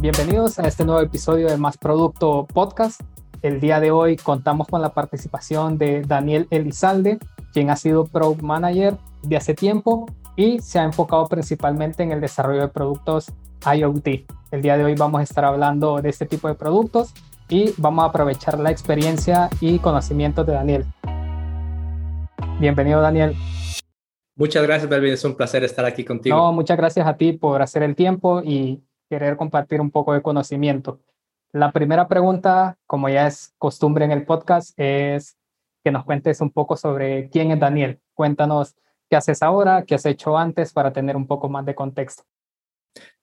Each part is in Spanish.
Bienvenidos a este nuevo episodio de Más Producto Podcast. El día de hoy contamos con la participación de Daniel Elizalde, quien ha sido Product Manager de hace tiempo y se ha enfocado principalmente en el desarrollo de productos IoT. El día de hoy vamos a estar hablando de este tipo de productos y vamos a aprovechar la experiencia y conocimientos de Daniel. Bienvenido, Daniel. Muchas gracias, Belvin. Es un placer estar aquí contigo. No, muchas gracias a ti por hacer el tiempo y querer compartir un poco de conocimiento. La primera pregunta, como ya es costumbre en el podcast, es que nos cuentes un poco sobre quién es Daniel. Cuéntanos qué haces ahora, qué has hecho antes para tener un poco más de contexto.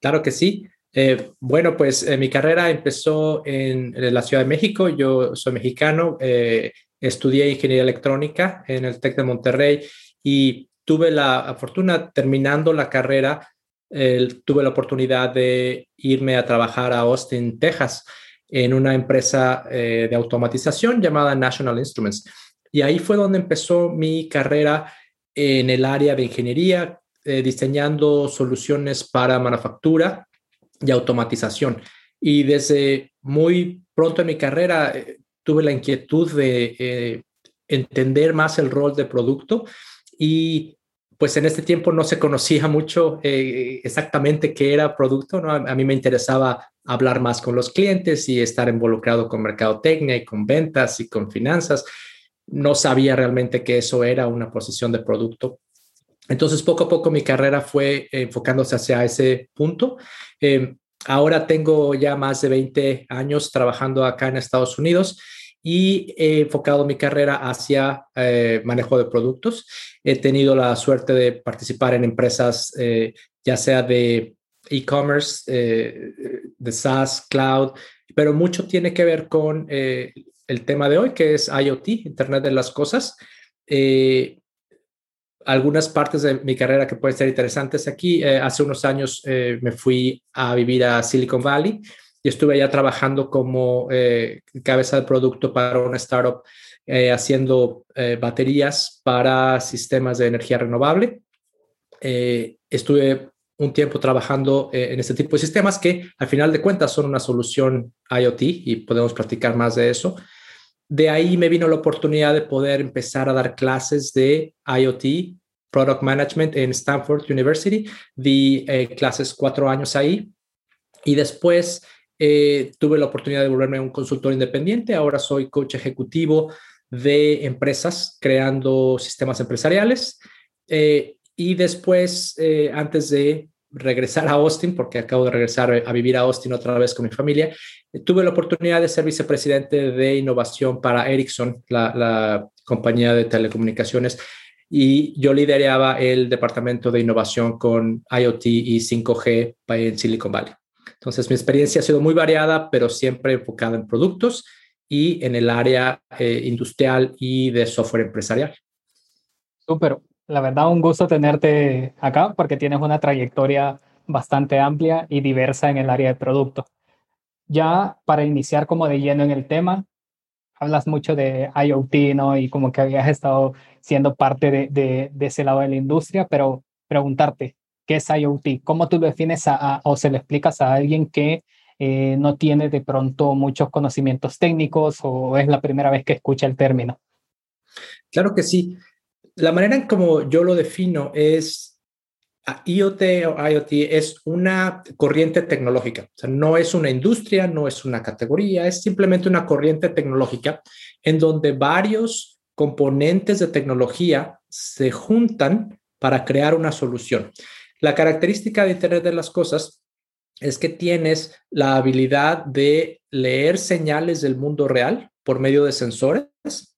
Claro que sí. Eh, bueno, pues eh, mi carrera empezó en, la Ciudad de México. Yo soy mexicano, eh, estudié ingeniería electrónica en el TEC de Monterrey y tuve la fortuna terminando la carrera tuve la oportunidad de irme a trabajar a Austin, Texas, en una empresa eh, de automatización llamada National Instruments. Y ahí fue donde empezó mi carrera en el área de ingeniería, eh, diseñando soluciones para manufactura y automatización. Y desde muy pronto en mi carrera eh, tuve la inquietud de entender más el rol de producto y pues en este tiempo no se conocía mucho eh, exactamente qué era producto, ¿no? A, mí me interesaba hablar más con los clientes y estar involucrado con mercadotecnia y con ventas y con finanzas. No sabía realmente que eso era una posición de producto. Entonces, poco a poco mi carrera fue enfocándose hacia ese punto. Em, ahora tengo ya más de 20 años trabajando acá en Estados Unidos y he enfocado mi carrera hacia eh, manejo de productos. He tenido la suerte de participar en empresas, eh, ya sea de e-commerce, eh, de SaaS, cloud, pero mucho tiene que ver con el tema de hoy, que es IoT, Internet de las Cosas. algunas partes de mi carrera que pueden ser interesantes aquí. hace unos años me fui a vivir a Silicon Valley estuve allá trabajando como eh, cabeza de producto para una startup eh, haciendo eh, baterías para sistemas de energía renovable. estuve un tiempo trabajando en este tipo de sistemas que al final de cuentas son una solución IoT y podemos platicar más de eso. De ahí me vino la oportunidad de poder empezar a dar clases de IoT, Product Management en Stanford University. Di clases cuatro años ahí y después eh, tuve la oportunidad de volverme un consultor independiente. Ahora soy coach ejecutivo de empresas creando sistemas empresariales. Eh, y después, eh, antes de regresar a Austin, porque acabo de regresar a vivir a Austin otra vez con mi familia, tuve la oportunidad de ser vicepresidente de innovación para Ericsson, la, la compañía de telecomunicaciones y yo lideraba el departamento de innovación con IoT y 5G en Silicon Valley. Entonces, mi experiencia ha sido muy variada, pero siempre enfocada en productos y en el área eh, industrial y de software empresarial. Súper. La verdad, un gusto tenerte acá porque tienes una trayectoria bastante amplia y diversa en el área de producto. Ya para iniciar como de lleno en el tema, hablas mucho de IoT, ¿no? Y como que habías estado siendo parte de, de, de ese lado de la industria, pero preguntarte, ¿Qué es IoT? ¿Cómo tú lo defines o se lo explicas a alguien que eh, no tiene de pronto muchos conocimientos técnicos o es la primera vez que escucha el término? Claro que sí. La manera en como yo lo defino es IoT o IoT es una corriente tecnológica. O sea, no es una industria, no es una categoría, es simplemente una corriente tecnológica en donde varios componentes de tecnología se juntan para crear una solución. La característica de Internet de las Cosas es que tienes la habilidad de leer señales del mundo real por medio de sensores,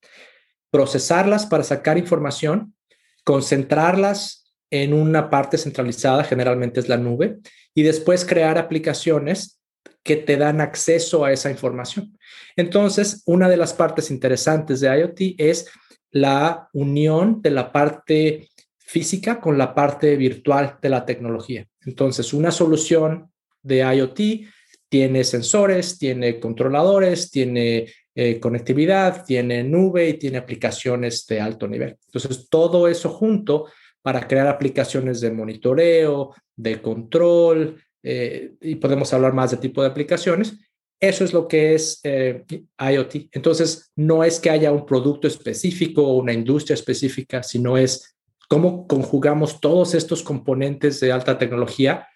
procesarlas para sacar información, concentrarlas en una parte centralizada, generalmente es la nube, y después crear aplicaciones que te dan acceso a esa información. Entonces, una de las partes interesantes de IoT es la unión de la parte física con la parte virtual de la tecnología. Entonces, una solución de IoT tiene sensores, tiene controladores, tiene eh, conectividad, tiene nube y tiene aplicaciones de alto nivel. Entonces, todo eso junto para crear aplicaciones de monitoreo, de control, eh, y podemos hablar más de tipo de aplicaciones. Eso es lo que es eh, IoT. Entonces, no es que haya un producto específico o una industria específica, sino es cómo conjugamos todos estos componentes de alta tecnología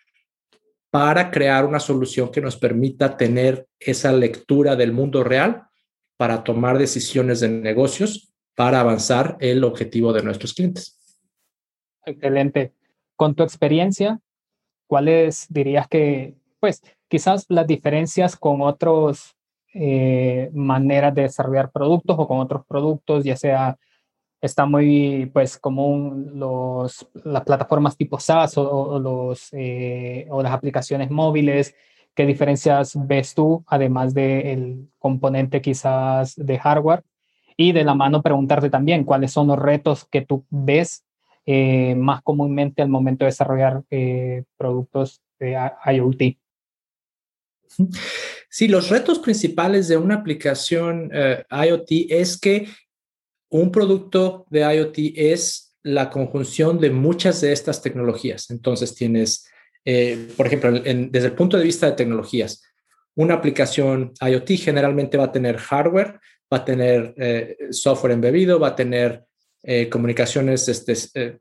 para crear una solución que nos permita tener esa lectura del mundo real para tomar decisiones de negocios para avanzar el objetivo de nuestros clientes. Excelente. Con tu experiencia, ¿cuáles dirías que, pues, quizás las diferencias con otras eh, maneras de desarrollar productos o con otros productos, ya sea está muy pues común los, las plataformas tipo SaaS o, los, eh, o las aplicaciones móviles. ¿Qué diferencias ves tú, además del componente quizás de hardware? Y de la mano preguntarte también cuáles son los retos que tú ves eh, más comúnmente al momento de desarrollar eh, productos de IoT. Sí, los retos principales de una aplicación IoT es que un producto de IoT es la conjunción de muchas de estas tecnologías. Entonces tienes, eh, por ejemplo, desde el punto de vista de tecnologías, una aplicación IoT generalmente va a tener hardware, va a tener eh, software embebido, va a tener eh, comunicaciones este,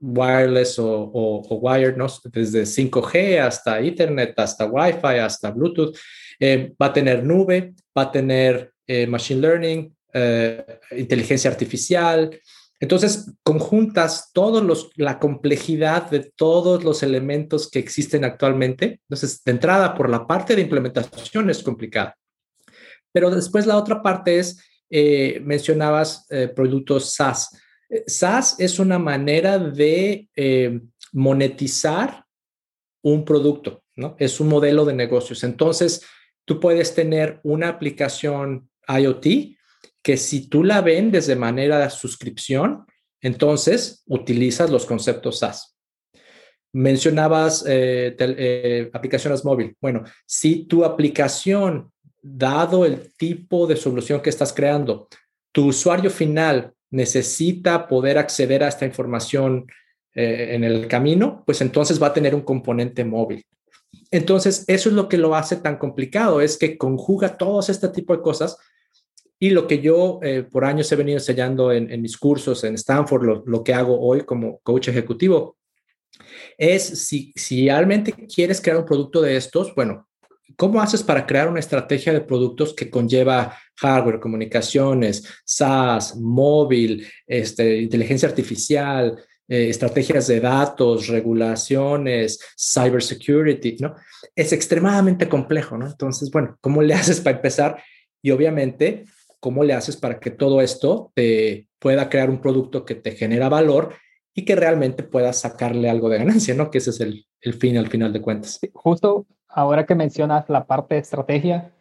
wireless o, wired, ¿no? desde 5G hasta Ethernet, hasta Wi-Fi, hasta Bluetooth. va a tener nube, va a tener machine learning, eh, inteligencia artificial. Entonces, conjuntas todos la complejidad de todos los elementos que existen actualmente. Entonces, de entrada, por la parte de implementación es complicada. Pero después la otra parte es, eh, mencionabas eh, productos SaaS. SaaS es una manera de monetizar un producto, ¿no? Es un modelo de negocios. Entonces, tú puedes tener una aplicación IoT que si tú la vendes de manera de suscripción, entonces utilizas los conceptos SaaS. Mencionabas eh, eh, aplicaciones móvil. Bueno, si tu aplicación, dado el tipo de solución que estás creando, tu usuario final necesita poder acceder a esta información eh, en el camino, pues entonces va a tener un componente móvil. Entonces, eso es lo que lo hace tan complicado, es que conjuga todos este tipo de cosas y lo que yo eh, por años he venido enseñando en, mis cursos en Stanford, lo, que hago hoy como coach ejecutivo, es si, si realmente quieres crear un producto de estos, bueno, ¿cómo haces para crear una estrategia de productos que conlleva hardware, comunicaciones, SaaS, móvil, este, inteligencia artificial, eh, estrategias de datos, regulaciones, cybersecurity, ¿no? Es extremadamente complejo, ¿no? Entonces, bueno, ¿cómo le haces para empezar? Y obviamente ¿Cómo le haces para que todo esto te pueda crear un producto que te genera valor y que realmente puedas sacarle algo de ganancia, ¿no? Que ese es el, el fin al final de cuentas. Justo ahora que mencionas la parte de estrategia,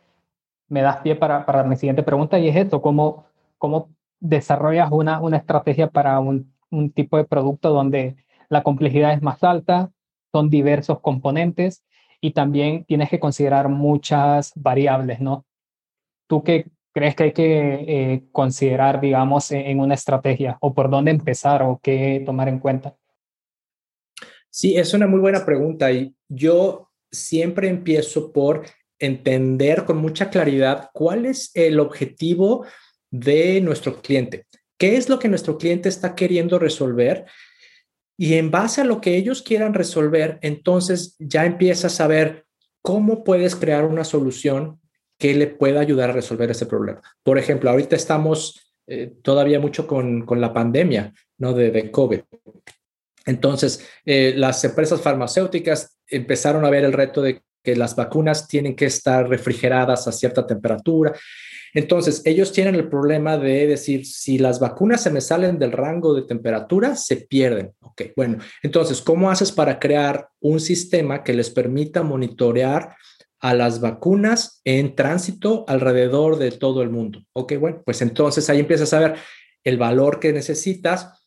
me das pie para, para mi siguiente pregunta y es esto, ¿cómo, cómo desarrollas una, una estrategia para un, un tipo de producto donde la complejidad es más alta, son diversos componentes y también tienes que considerar muchas variables, ¿no? ¿Tú qué, crees que hay que eh, considerar, digamos, e-, en una estrategia o por dónde empezar o qué tomar en cuenta? Sí, es una muy buena pregunta y yo siempre empiezo por entender con mucha claridad cuál es el objetivo de nuestro cliente, qué es lo que nuestro cliente está queriendo resolver y en base a lo que ellos quieran resolver, entonces ya empiezas a ver cómo puedes crear una solución que le pueda ayudar a resolver ese problema. Por ejemplo, ahorita estamos eh, todavía mucho con, con, la pandemia ¿no? de, COVID. Entonces, eh, las empresas farmacéuticas empezaron a ver el reto de que las vacunas tienen que estar refrigeradas a cierta temperatura. Entonces, ellos tienen el problema de decir, si las vacunas se me salen del rango de temperatura, se pierden. Ok, bueno, entonces, ¿cómo haces para crear un sistema que les permita monitorear a las vacunas en tránsito alrededor de todo el mundo. Ok, bueno, pues entonces ahí empiezas a ver el valor que necesitas,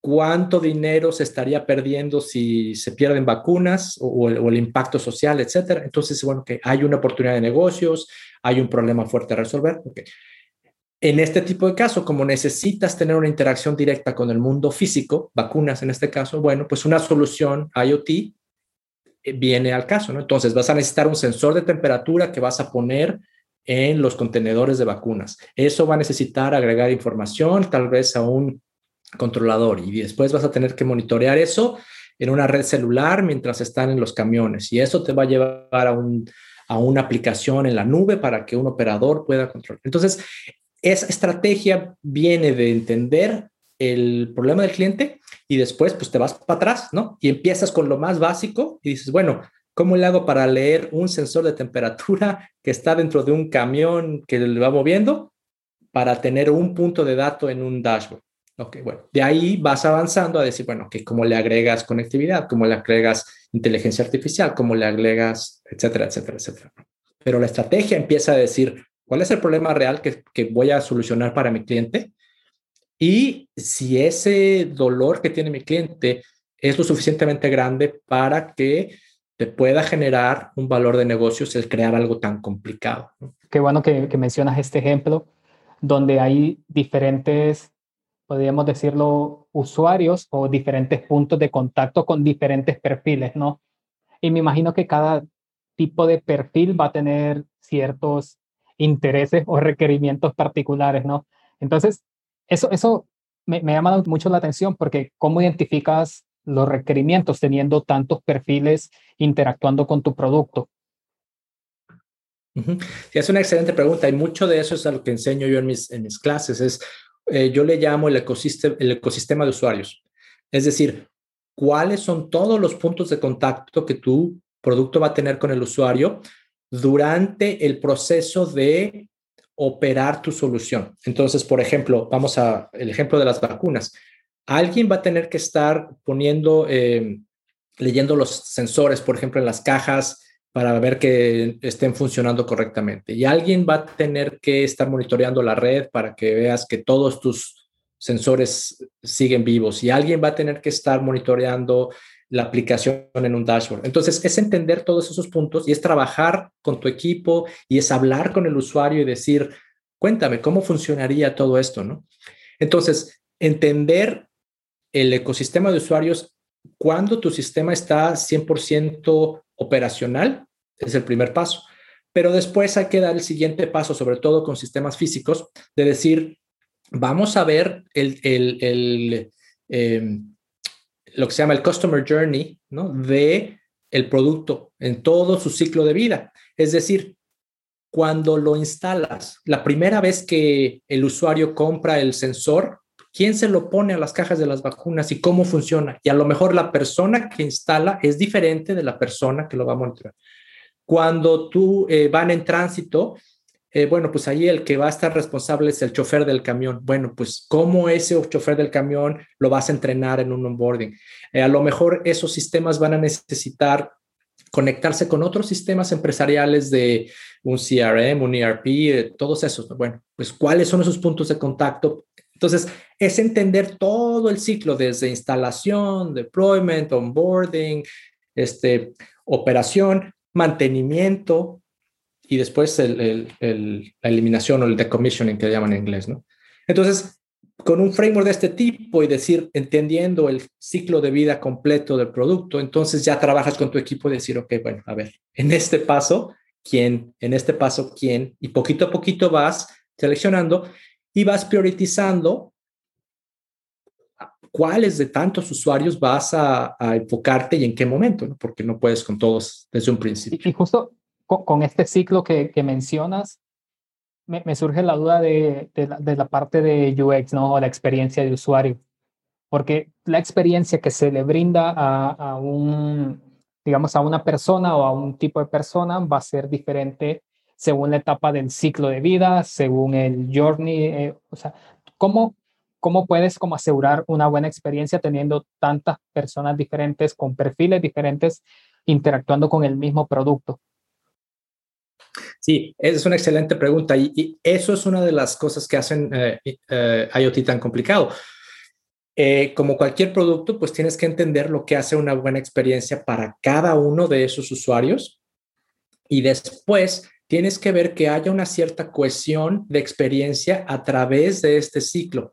cuánto dinero se estaría perdiendo si se pierden vacunas o, el, impacto social, etcétera. Entonces, bueno, que hay una oportunidad de negocios, hay un problema fuerte a resolver. Okay. En este tipo de caso, como necesitas tener una interacción directa con el mundo físico, vacunas en este caso, bueno, pues una solución IoT viene al caso, ¿no? Entonces vas a necesitar un sensor de temperatura que vas a poner en los contenedores de vacunas. Eso va a necesitar agregar información, tal vez a un controlador, y después vas a tener que monitorear eso en una red celular mientras están en los camiones. Y eso te va a llevar a, un, a una aplicación en la nube para que un operador pueda controlar. Entonces, esa estrategia viene de entender el problema del cliente y después pues te vas para atrás, ¿no? Y empiezas con lo más básico y dices, bueno, ¿cómo le hago para leer un sensor de temperatura que está dentro de un camión que le va moviendo para tener un punto de dato en un dashboard? Ok, bueno, de ahí vas avanzando a decir, bueno, que cómo le agregas conectividad, cómo le agregas inteligencia artificial, cómo le agregas, etcétera, etcétera, etcétera. Pero la estrategia empieza a decir, ¿cuál es el problema real que, que voy a solucionar para mi cliente? Y si ese dolor que tiene mi cliente es lo suficientemente grande para que te pueda generar un valor de negocios el crear algo tan complicado. Qué bueno que, que mencionas este ejemplo donde hay diferentes, podríamos decirlo, usuarios o diferentes puntos de contacto con diferentes perfiles, ¿no? Y me imagino que cada tipo de perfil va a tener ciertos intereses o requerimientos particulares, ¿no? Entonces, eso, eso me, me llama mucho la atención porque ¿cómo identificas los requerimientos teniendo tantos perfiles interactuando con tu producto? Sí, es una excelente pregunta y mucho de eso es lo que enseño yo en mis, clases. Es, eh, yo le llamo el el ecosistema de usuarios. Es decir, cuáles son todos los puntos de contacto que tu producto va a tener con el usuario durante el proceso de operar tu solución. Entonces, por ejemplo, vamos a el ejemplo de las vacunas. Alguien va a tener que estar poniendo, eh, leyendo los sensores, por ejemplo, en las cajas para ver que estén funcionando correctamente. Y alguien va a tener que estar monitoreando la red para que veas que todos tus sensores siguen vivos. Y alguien va a tener que estar monitoreando la aplicación en un dashboard. Entonces, es entender todos esos puntos y es trabajar con tu equipo y es hablar con el usuario y decir, cuéntame, ¿cómo funcionaría todo esto? ¿no? Entonces, entender el ecosistema de usuarios cuando tu sistema está 100% operacional es el primer paso. Pero después hay que dar el siguiente paso, sobre todo con sistemas físicos, de decir, vamos a ver el, el, em, lo que se llama el Customer Journey, ¿no? De el producto en todo su ciclo de vida. Es decir, cuando lo instalas, la primera vez que el usuario compra el sensor, ¿quién se lo pone a las cajas de las vacunas y cómo funciona? Y a lo mejor la persona que instala es diferente de la persona que lo va a monitorear. Cuando tú eh, van en tránsito, eh, bueno, pues ahí el que va a estar responsable es el chofer del camión. Bueno, pues cómo ese chofer del camión lo vas a entrenar en un onboarding. Eh, a lo mejor esos sistemas van a necesitar conectarse con otros sistemas empresariales de un CRM, un ERP, todos esos. Bueno, pues cuáles son esos puntos de contacto. Entonces, es entender todo el ciclo desde instalación, deployment, onboarding, este, operación, mantenimiento, y después la eliminación o el decommissioning que llaman en inglés, ¿no? Entonces, con un framework de este tipo y decir, entendiendo el ciclo de vida completo del producto, entonces ya trabajas con tu equipo y decir, ok, bueno, a ver, en este paso, ¿quién? En este paso, ¿quién? Y poquito a poquito vas seleccionando y vas priorizando cuáles de tantos usuarios vas a, enfocarte y en qué momento, ¿no? porque no puedes con todos desde un principio. Y justo con, este ciclo que, mencionas, me, surge la duda de, la, parte de UX, ¿no? O la experiencia de usuario. Porque la experiencia que se le brinda a, un, digamos, a una persona o a un tipo de persona va a ser diferente según la etapa del ciclo de vida, según el journey. Eh, o sea, ¿cómo, ¿cómo puedes como asegurar una buena experiencia teniendo tantas personas diferentes, con perfiles diferentes, interactuando con el mismo producto? Sí, es una excelente pregunta y, eso es una de las cosas que hacen eh, eh, IoT tan complicado. Eh, como cualquier producto, pues tienes que entender lo que hace una buena experiencia para cada uno de esos usuarios y después tienes que ver que haya una cierta cohesión de experiencia a través de este ciclo,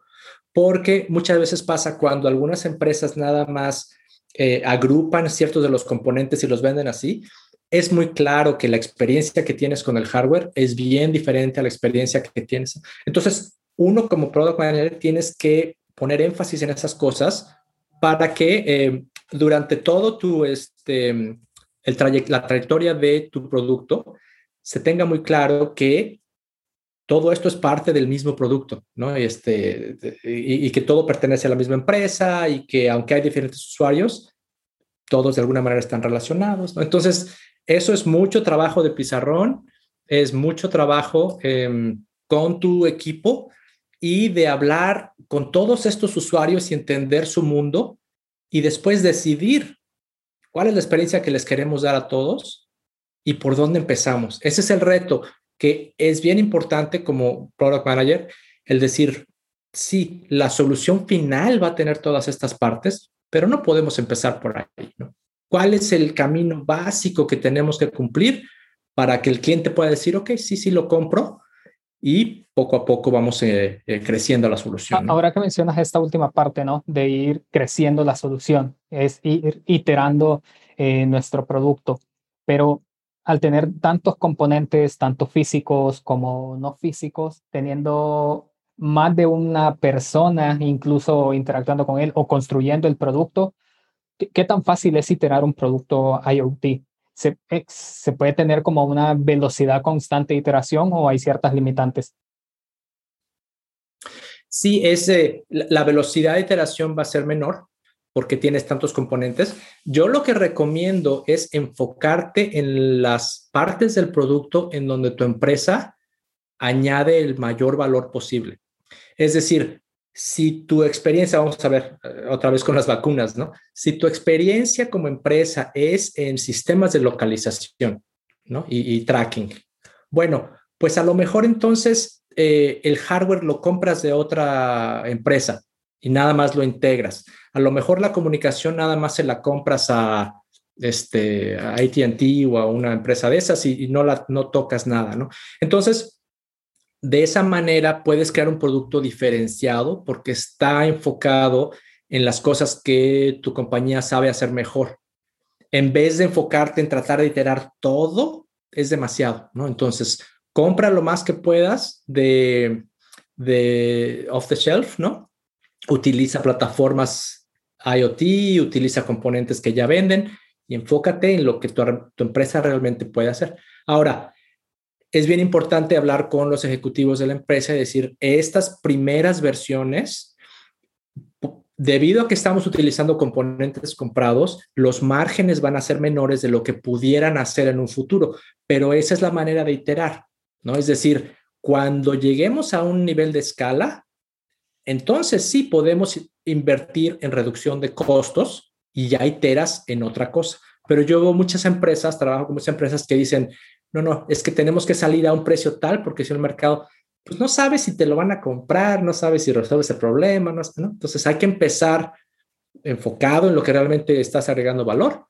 porque muchas veces pasa cuando algunas empresas nada más eh, agrupan ciertos de los componentes y los venden así, es muy claro que la experiencia que tienes con el hardware es bien diferente a la experiencia que tienes. Entonces, uno como product manager tienes que poner énfasis en esas cosas para que eh, durante todo tu, este, el la trayectoria de tu producto se tenga muy claro que todo esto es parte del mismo producto, ¿no? Este, y, que todo pertenece a la misma empresa y que aunque hay diferentes usuarios, todos de alguna manera están relacionados. Entonces, eso es mucho trabajo de pizarrón, es mucho trabajo eh, con tu equipo y de hablar con todos estos usuarios y entender su mundo y después decidir cuál es la experiencia que les queremos dar a todos y por dónde empezamos. Ese es el reto que es bien importante como product manager, el decir, sí, la solución final va a tener todas estas partes, pero no podemos empezar por ahí, ¿no? Cuál es el camino básico que tenemos que cumplir para que el cliente pueda decir, ok, sí, sí, lo compro y poco a poco vamos eh, eh, creciendo la solución. Ahora que mencionas esta última parte, ¿no? De ir creciendo la solución, es ir iterando eh, nuestro producto, pero al tener tantos componentes, tanto físicos como no físicos, teniendo más de una persona incluso interactuando con él o construyendo el producto, ¿qué, tan fácil es iterar un producto IoT? ¿Se, ¿Se puede tener como una velocidad constante de iteración o hay ciertas limitantes? Sí, es, la velocidad de iteración va a ser menor porque tienes tantos componentes. Yo lo que recomiendo es enfocarte en las partes del producto en donde tu empresa añade el mayor valor posible. Es decir, si tu experiencia, vamos a ver eh, otra vez con las vacunas, ¿no? Si tu experiencia como empresa es en sistemas de localización, ¿no? Y, tracking. Bueno, pues a lo mejor entonces eh, el hardware lo compras de otra empresa y nada más lo integras. A lo mejor la comunicación nada más se la compras a este AT&T o a una empresa de esas y, y, no la no tocas nada, ¿no? Entonces, de esa manera puedes crear un producto diferenciado porque está enfocado en las cosas que tu compañía sabe hacer mejor. En vez de enfocarte en tratar de iterar todo, es demasiado, ¿no? Entonces, compra lo más que puedas de, de off the shelf, ¿no? Utiliza plataformas IoT, utiliza componentes que ya venden y enfócate en lo que tu, tu empresa realmente puede hacer. Ahora, es bien importante hablar con los ejecutivos de la empresa y decir, estas primeras versiones, debido a que estamos utilizando componentes comprados, los márgenes van a ser menores de lo que pudieran hacer en un futuro, pero esa es la manera de iterar, ¿no? Es decir, cuando lleguemos a un nivel de escala, entonces sí podemos invertir en reducción de costos y ya iteras en otra cosa. Pero yo veo muchas empresas, trabajo con muchas empresas que dicen, no, no, es que tenemos que salir a un precio tal porque si el mercado, pues no sabe si te lo van a comprar, no sabe si resuelves el problema, ¿no? Entonces hay que empezar enfocado en lo que realmente estás agregando valor,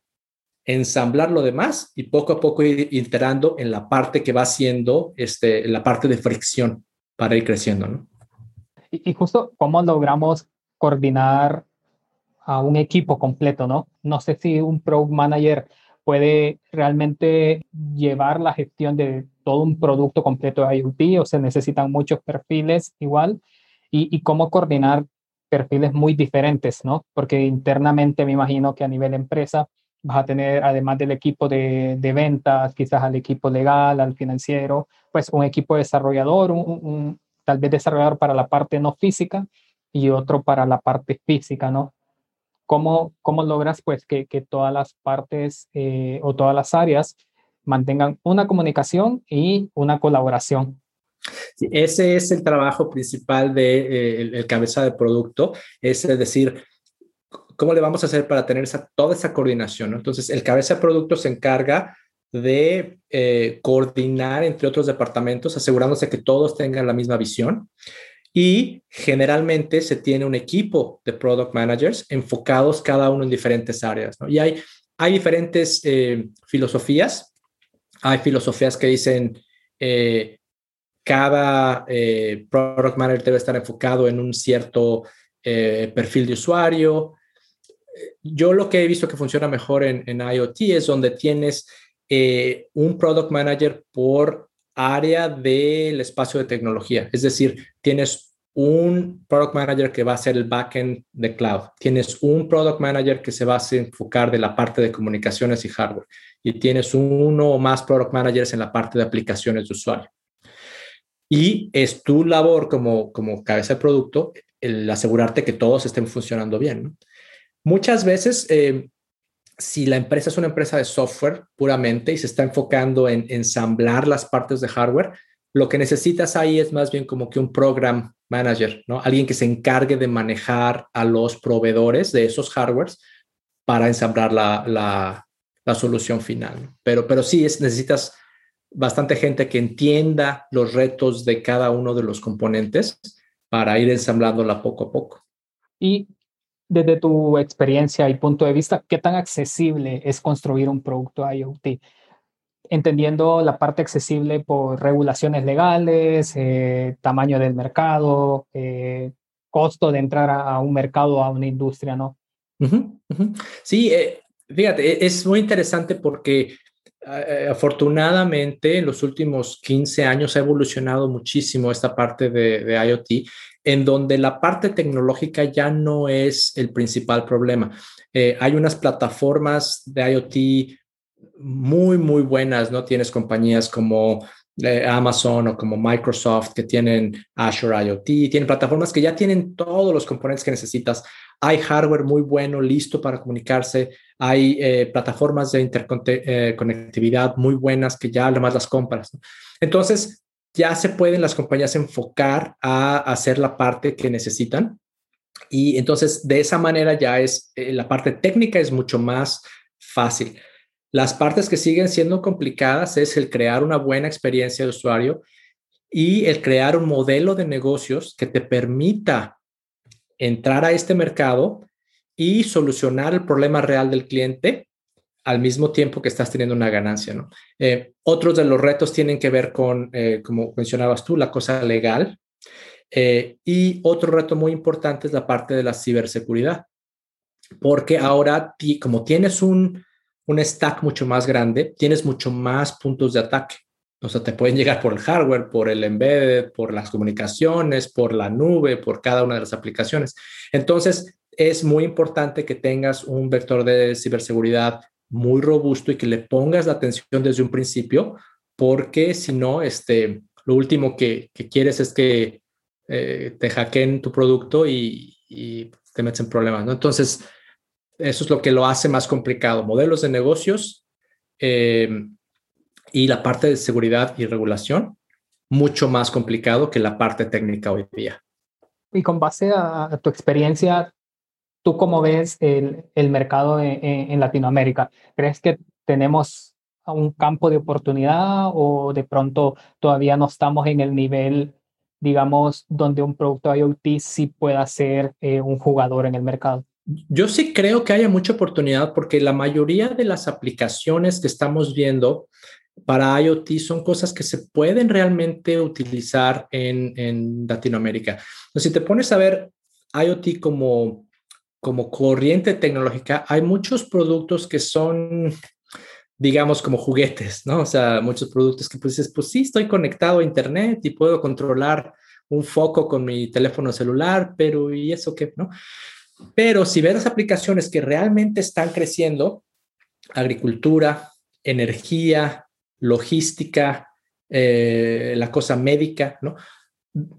ensamblar lo demás y poco a poco ir iterando en la parte que va siendo este, la parte de fricción para ir creciendo, ¿no? Y, y justo cómo logramos coordinar a un equipo completo, ¿no? No sé si un product manager puede realmente llevar la gestión de todo un producto completo de IoT o se necesitan muchos perfiles igual y, cómo coordinar perfiles muy diferentes, ¿no? Porque internamente me imagino que a nivel empresa vas a tener, además del equipo de, ventas, quizás al equipo legal, al financiero, pues un equipo desarrollador, un, tal vez desarrollador para la parte no física y otro para la parte física, ¿no? ¿Cómo, cómo logras pues que, que todas las partes eh, o todas las áreas mantengan una comunicación y una colaboración? ese es el trabajo principal del de, eh, el cabeza de producto, es decir, ¿cómo le vamos a hacer para tener esa, toda esa coordinación? Entonces, el cabeza de producto se encarga de eh, coordinar entre otros departamentos, asegurándose que todos tengan la misma visión y generalmente se tiene un equipo de product managers enfocados cada uno en diferentes áreas. Y hay, hay diferentes eh, filosofías. Hay filosofías que dicen eh, cada eh, product manager debe estar enfocado en un cierto perfil de usuario. yo lo que he visto que funciona mejor en, IoT es donde tienes eh, un product manager por área del espacio de tecnología. Es decir, tienes un product manager que va a ser el backend de cloud. Tienes un product manager que se va a enfocar de la parte de comunicaciones y hardware. Y tienes uno o más product managers en la parte de aplicaciones de usuario. Y es tu labor como, como cabeza de producto el asegurarte que todos estén funcionando bien. Muchas veces, eh, si la empresa es una empresa de software puramente y se está enfocando en ensamblar las partes de hardware, lo que necesitas ahí es más bien como que un program manager, ¿no? Alguien que se encargue de manejar a los proveedores de esos hardwares para ensamblar la, la, solución final. Pero, pero sí, es, necesitas bastante gente que entienda los retos de cada uno de los componentes para ir ensamblándola poco a poco. Y desde tu experiencia y punto de vista, ¿qué tan accesible es construir un producto IoT? entendiendo la parte accesible por regulaciones legales, eh, tamaño del mercado, eh, costo de entrar a, un mercado, a una industria, ¿no? Sí, eh, fíjate, e, es muy interesante porque afortunadamente en los últimos 15 años ha evolucionado muchísimo esta parte de, de IoT, en donde la parte tecnológica ya no es el principal problema. hay unas plataformas de IoT muy, muy buenas, ¿no? Tienes compañías como eh, Amazon o como Microsoft que tienen Azure IoT, tienen plataformas que ya tienen todos los componentes que necesitas. Hay hardware muy bueno, listo para comunicarse. Hay eh, plataformas de interconectividad eh, muy buenas que ya además las compras. Entonces, ya se pueden las compañías enfocar a hacer la parte que necesitan. Y entonces, de esa manera ya es, la parte técnica es mucho más fácil. Las partes que siguen siendo complicadas es el crear una buena experiencia de usuario y el crear un modelo de negocios que te permita entrar a este mercado y solucionar el problema real del cliente al mismo tiempo que estás teniendo una ganancia. ¿no? Eh, otros de los retos tienen que ver con, eh, como mencionabas tú, la cosa legal. Eh, y otro reto muy importante es la parte de la ciberseguridad, porque ahora, como tienes un un stack mucho más grande, tienes mucho más puntos de ataque. O sea, te pueden llegar por el hardware, por el embedded, por las comunicaciones, por la nube, por cada una de las aplicaciones. Entonces, es muy importante que tengas un vector de ciberseguridad muy robusto y que le pongas la atención desde un principio, porque si no, este, lo último que, quieres es que eh, te hackeen tu producto y, te metes en problemas, ¿no? Entonces, eso es lo que lo hace más complicado. Modelos de negocios eh, y la parte de seguridad y regulación, mucho más complicado que la parte técnica hoy día. Y con base a, tu experiencia, ¿tú cómo ves el, el mercado en, Latinoamérica? ¿Crees que tenemos un campo de oportunidad o de pronto todavía no estamos en el nivel, digamos, donde un producto IoT sí pueda ser eh, un jugador en el mercado? Yo sí creo que haya mucha oportunidad porque la mayoría de las aplicaciones que estamos viendo para IoT son cosas que se pueden realmente utilizar en, Latinoamérica. si te pones a ver IoT como, como corriente tecnológica, hay muchos productos que son, digamos, como juguetes, ¿no? O sea, muchos productos que pues dices, pues sí, estoy conectado a Internet y puedo controlar un foco con mi teléfono celular, pero ¿y eso qué? ¿No? Pero si ves aplicaciones que realmente están creciendo, agricultura, energía, logística, eh, la cosa médica, ¿no?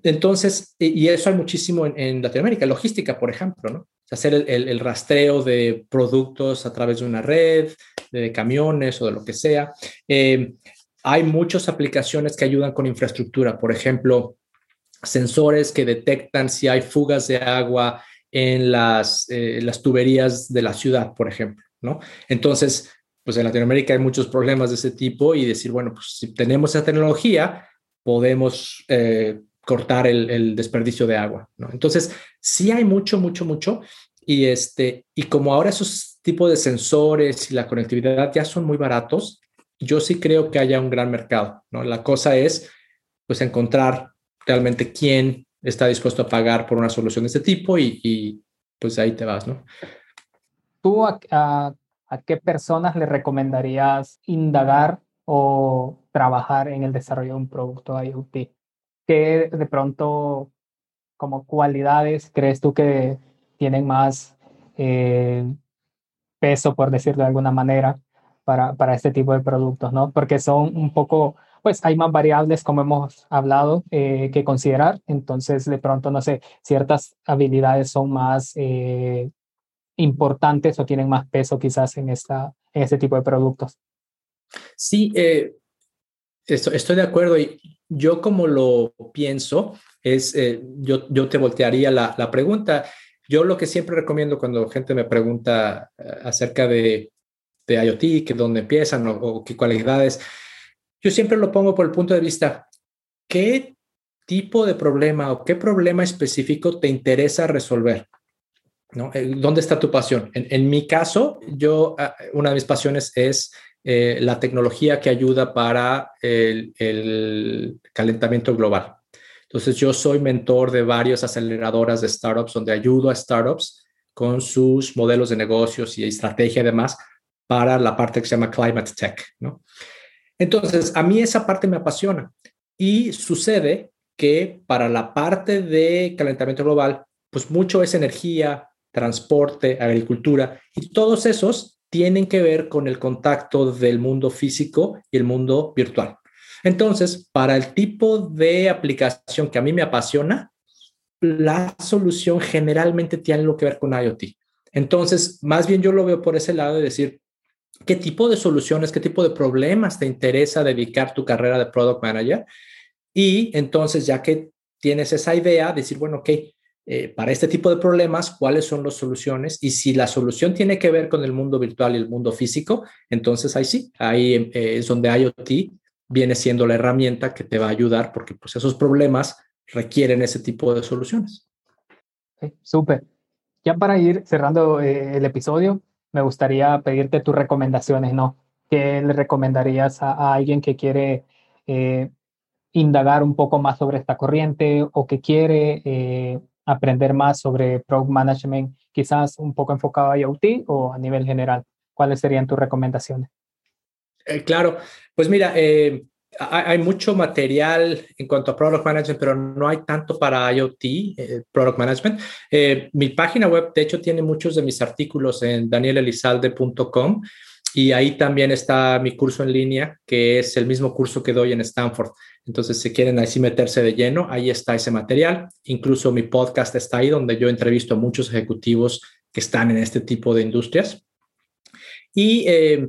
Entonces, y eso hay muchísimo en, Latinoamérica, logística, por ejemplo, ¿no? Hacer el, rastreo de productos a través de una red, de camiones o de lo que sea. Eh, hay muchas aplicaciones que ayudan con infraestructura, por ejemplo, sensores que detectan si hay fugas de agua en las, eh, las tuberías de la ciudad, por ejemplo, ¿no? Entonces, pues en Latinoamérica hay muchos problemas de ese tipo y decir, bueno, pues si tenemos esa tecnología, podemos eh, cortar el, desperdicio de agua. Entonces, sí hay mucho, mucho, mucho. Y, este, y como ahora esos tipos de sensores y la conectividad ya son muy baratos, yo sí creo que haya un gran mercado, ¿no? La cosa es, pues, encontrar realmente quién está dispuesto a pagar por una solución de este tipo y, pues ahí te vas, ¿no? ¿tú a, a qué personas le recomendarías indagar o trabajar en el desarrollo de un producto IoT? ¿Qué de pronto como cualidades crees tú que tienen más eh, peso, por decirlo de alguna manera, para, para este tipo de productos, ¿no? Porque son un poco, pues hay más variables, como hemos hablado, eh, que considerar. Entonces, de pronto, no sé, ciertas habilidades son más eh, importantes o tienen más peso quizás en, esta, en este tipo de productos. Sí, estoy de acuerdo. Y yo como lo pienso, es, eh, yo, yo te voltearía la, la, pregunta. Yo lo que siempre recomiendo cuando gente me pregunta eh, acerca de, de IoT, que dónde empiezan o, qué cualidades, yo siempre lo pongo por el punto de vista, ¿qué tipo de problema o qué problema específico te interesa resolver? ¿No? Eh, ¿Dónde está tu pasión? En, en mi caso, yo, ah, una de mis pasiones es la tecnología que ayuda para el, el calentamiento global. Entonces, yo soy mentor de varias aceleradoras de startups donde ayudo a startups con sus modelos de negocios y estrategia y demás para la parte que se llama Climate Tech, ¿no? Entonces, a mí esa parte me apasiona y sucede que para la parte de calentamiento global, pues mucho es energía, transporte, agricultura y todos esos tienen que ver con el contacto del mundo físico y el mundo virtual. Entonces, para el tipo de aplicación que a mí me apasiona, la solución generalmente tiene que ver con IoT. Entonces, más bien yo lo veo por ese lado de decir, ¿qué tipo de soluciones, qué tipo de problemas te interesa dedicar tu carrera de Product Manager? Y entonces, ya que tienes esa idea, decir, bueno, ok, eh, para este tipo de problemas, cuáles son las soluciones y si la solución tiene que ver con el mundo virtual y el mundo físico, entonces ahí sí, ahí eh, es donde IoT viene siendo la herramienta que te va a ayudar porque pues esos problemas requieren ese tipo de soluciones. Súper. Ya para ir cerrando eh, el episodio, me gustaría pedirte tus recomendaciones, ¿no? ¿Qué le recomendarías a, alguien que quiere eh, indagar un poco más sobre esta corriente o que quiere eh, aprender más sobre Product Management, quizás un poco enfocado a IoT o a nivel general? ¿Cuáles serían tus recomendaciones? Eh, claro, pues mira, eh, hay, mucho material en cuanto a Product Management, pero no hay tanto para IoT, eh, Product Management. mi página web, de hecho, tiene muchos de mis artículos en danielelizalde.com y ahí también está mi curso en línea, que es el mismo curso que doy en Stanford. Entonces, si quieren así meterse de lleno, ahí está ese material. Incluso mi podcast está ahí, donde yo entrevisto a muchos ejecutivos que están en este tipo de industrias. Y eh,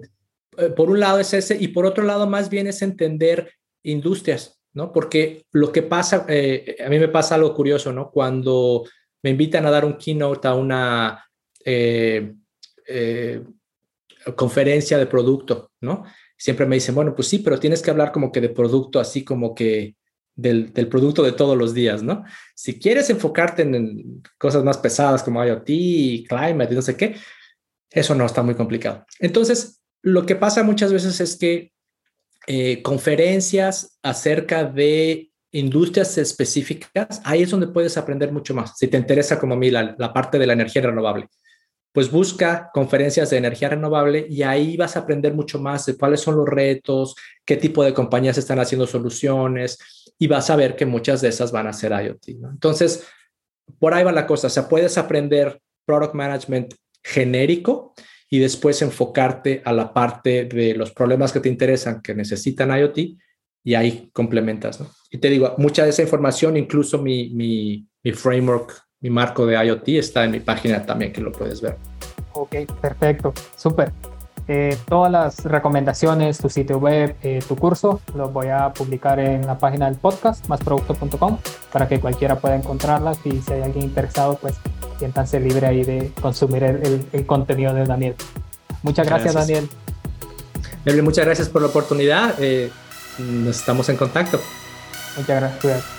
por un lado es ese, y por otro lado más bien es entender industrias, ¿no? Porque lo que pasa, eh, a mí me pasa algo curioso, ¿no? Cuando me invitan a dar un keynote a una eh, conferencia de producto, ¿no? Siempre me dicen, bueno, pues sí, pero tienes que hablar como que de producto, así como que del, del, producto de todos los días, ¿no? Si quieres enfocarte en, cosas más pesadas como IoT, climate y no sé qué, eso no está muy complicado. Entonces, lo que pasa muchas veces es que eh, conferencias acerca de industrias específicas, ahí es donde puedes aprender mucho más. Si te interesa como a mí la, parte de la energía renovable, pues busca conferencias de energía renovable y ahí vas a aprender mucho más de cuáles son los retos, qué tipo de compañías están haciendo soluciones y vas a ver que muchas de esas van a ser IoT. Entonces, por ahí va la cosa. O sea, puedes aprender product management genérico y después enfocarte a la parte de los problemas que te interesan, que necesitan IoT, y ahí complementas. Y te digo, mucha de esa información, incluso mi, mi, mi framework, mi marco de IoT, está en mi página también, que lo puedes ver. Ok, perfecto, súper. Eh, todas las recomendaciones, tu sitio web, eh, tu curso, los voy a publicar en la página del podcast, másproducto.com, para que cualquiera pueda encontrarlas y si hay alguien interesado, pues siéntanse libre ahí de consumir el, contenido de Daniel. Muchas gracias, Daniel. muchas gracias por la oportunidad. Eh, nos estamos en contacto. Muchas gracias.